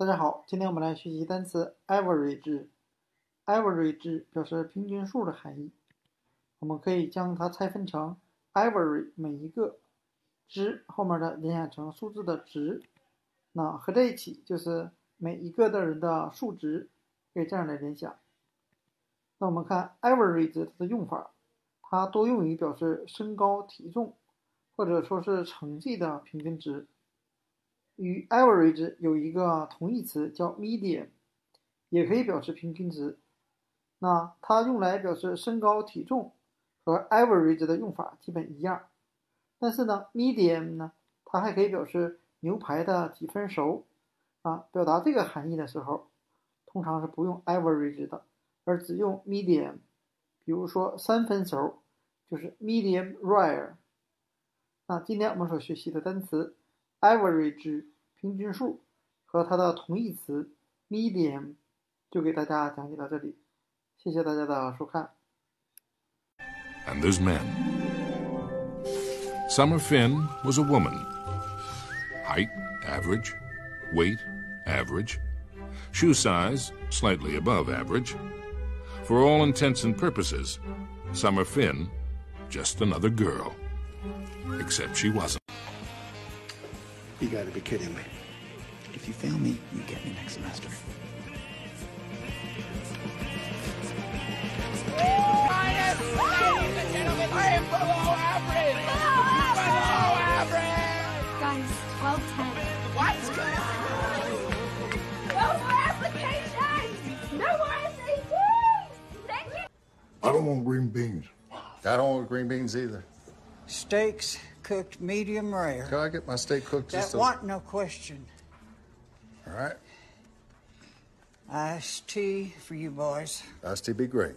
大家好，今天我们来学习单词 average。average 表示平均数的含义，我们可以将它拆分成 every 每一个值后面的联想成数字的值，那合在一起就是每一个的人的数值，可以这样来联想。那我们看 average 它的用法，它多用于表示身高体重或者说是成绩的平均值。与 average 有一个同义词叫 median，也可以表示平均值。那它用来表示身高体重和 average 的用法基本一样，但是呢，median 呢，它还可以表示牛排的几分熟啊。表达这个含义的时候，通常是不用 average 的，而只用 median。比如说三分熟就是 medium rare。那今天我们所学习的单词 average 平均数和它的同义词 median 就给大家讲解到这里。谢谢大家的收看。And there's men. Summer Finn was a woman. Height, average. Weight, average. Shoe size, slightly above average. For all intents and purposes, Summer Finn, just another girl. Except she wasn't. You gotta be kidding me. If you fail me, you get me next semester. Guys, 12 10. What? No more applications! No more SATs! Thank you! I don't want green beans. I don't want green beans either. Steaks cooked medium rare. Can I get my steak cooked just That a want no question. All right. Iced tea for you boys. Iced tea be great.